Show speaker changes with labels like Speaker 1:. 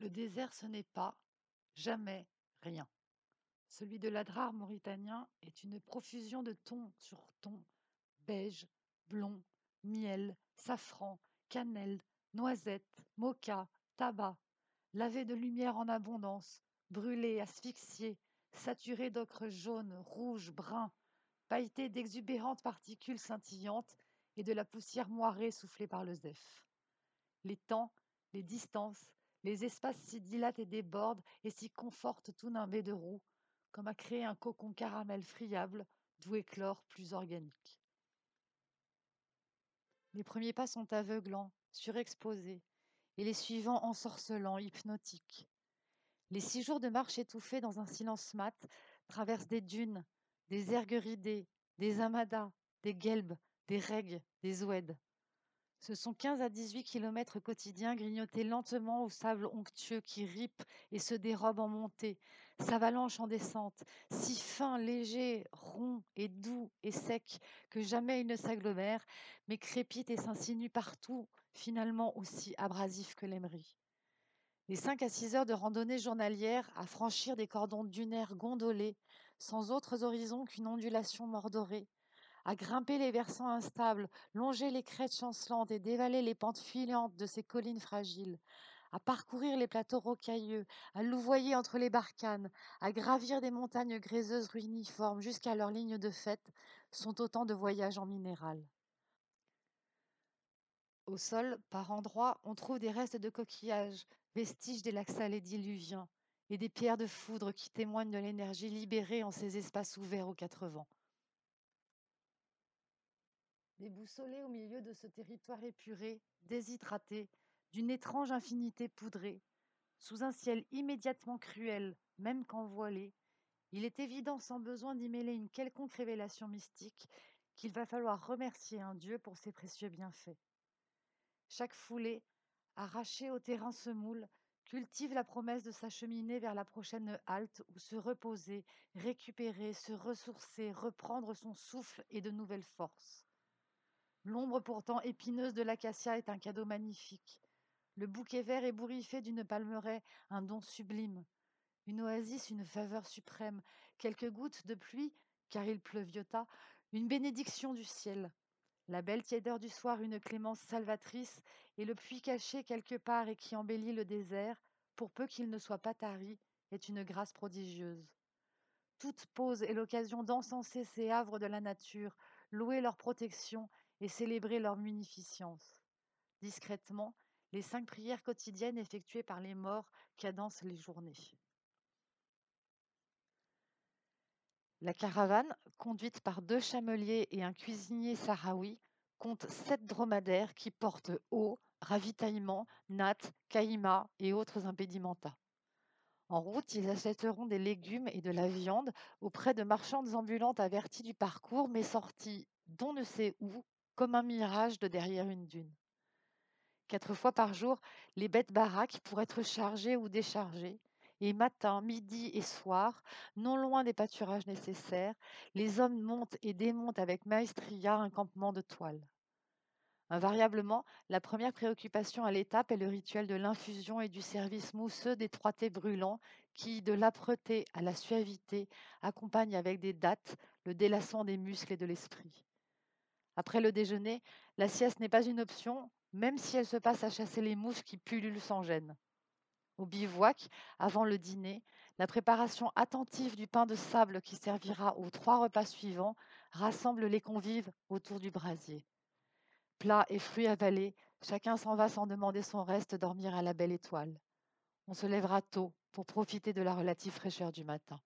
Speaker 1: Le désert, ce n'est pas, jamais, rien. Celui de l'Adrar mauritanien est une profusion de tons sur tons, beige, blond, miel, safran, cannelle, noisette, mocha, tabac, lavé de lumière en abondance, brûlé, asphyxié, saturé d'ocre jaune, rouge, brun, pailleté d'exubérantes particules scintillantes et de la poussière moirée soufflée par le zeph. Les temps, les distances, les espaces s'y dilatent et débordent et s'y confortent tout nimbés de roux, comme à créer un cocon caramel friable d'où éclore plus organique. Les premiers pas sont aveuglants, surexposés, et les suivants ensorcelants, hypnotiques. Les six jours de marche étouffée dans un silence mat traversent des dunes, des ergues ridées, des amadas, des guelbes, des règues, des ouèdes. Ce sont 15 à 18 kilomètres quotidiens grignotés lentement au sable onctueux qui ripe et se dérobe en montée, s'avalanche en descente, si fin, léger, rond et doux et sec que jamais il ne s'agglomère, mais crépite et s'insinue partout, finalement aussi abrasif que l'aimerie. Les 5 à 6 heures de randonnée journalière à franchir des cordons dunaires gondolés, sans autres horizons qu'une ondulation mordorée, à grimper les versants instables, longer les crêtes chancelantes et dévaler les pentes filantes de ces collines fragiles, à parcourir les plateaux rocailleux, à louvoyer entre les barcanes, à gravir des montagnes gréseuses ruiniformes jusqu'à leur ligne de fête, sont autant de voyages en minéral. Au sol, par endroits, on trouve des restes de coquillages, vestiges des lacs salés diluviens, et des pierres de foudre qui témoignent de l'énergie libérée en ces espaces ouverts aux quatre vents. Déboussolé au milieu de ce territoire épuré, déshydraté, d'une étrange infinité poudrée, sous un ciel immédiatement cruel, même quand voilé, il est évident sans besoin d'y mêler une quelconque révélation mystique qu'il va falloir remercier un Dieu pour ses précieux bienfaits. Chaque foulée, arrachée au terrain semoule, cultive la promesse de s'acheminer vers la prochaine halte où se reposer, récupérer, se ressourcer, reprendre son souffle et de nouvelles forces. L'ombre pourtant épineuse de l'acacia est un cadeau magnifique. Le bouquet vert ébouriffé d'une palmeraie, un don sublime. Une oasis, une faveur suprême. Quelques gouttes de pluie, car il pleuviota, une bénédiction du ciel. La belle tiédeur du soir, une clémence salvatrice, et le puits caché quelque part et qui embellit le désert, pour peu qu'il ne soit pas tari, est une grâce prodigieuse. Toute pause est l'occasion d'encenser ces havres de la nature, louer leur protection et célébrer leur munificence. Discrètement, les cinq prières quotidiennes effectuées par les morts cadencent les journées. La caravane, conduite par deux chameliers et un cuisinier sahraoui, compte sept dromadaires qui portent eau, ravitaillement, nattes, caïmas et autres impédimenta. En route, ils achèteront des légumes et de la viande auprès de marchandes ambulantes averties du parcours, mais sorties d'on ne sait où comme un mirage de derrière une dune. Quatre fois par jour, les bêtes baraquent pour être chargées ou déchargées, et matin, midi et soir, non loin des pâturages nécessaires, les hommes montent et démontent avec maestria un campement de toile. Invariablement, la première préoccupation à l'étape est le rituel de l'infusion et du service mousseux des trois thés brûlants qui, de l'âpreté à la suavité, accompagnent avec des dattes le délassement des muscles et de l'esprit. Après le déjeuner, la sieste n'est pas une option, même si elle se passe à chasser les mouches qui pullulent sans gêne. Au bivouac, avant le dîner, la préparation attentive du pain de sable qui servira aux trois repas suivants rassemble les convives autour du brasier. Plats et fruits avalés, chacun s'en va sans demander son reste dormir à la belle étoile. On se lèvera tôt pour profiter de la relative fraîcheur du matin.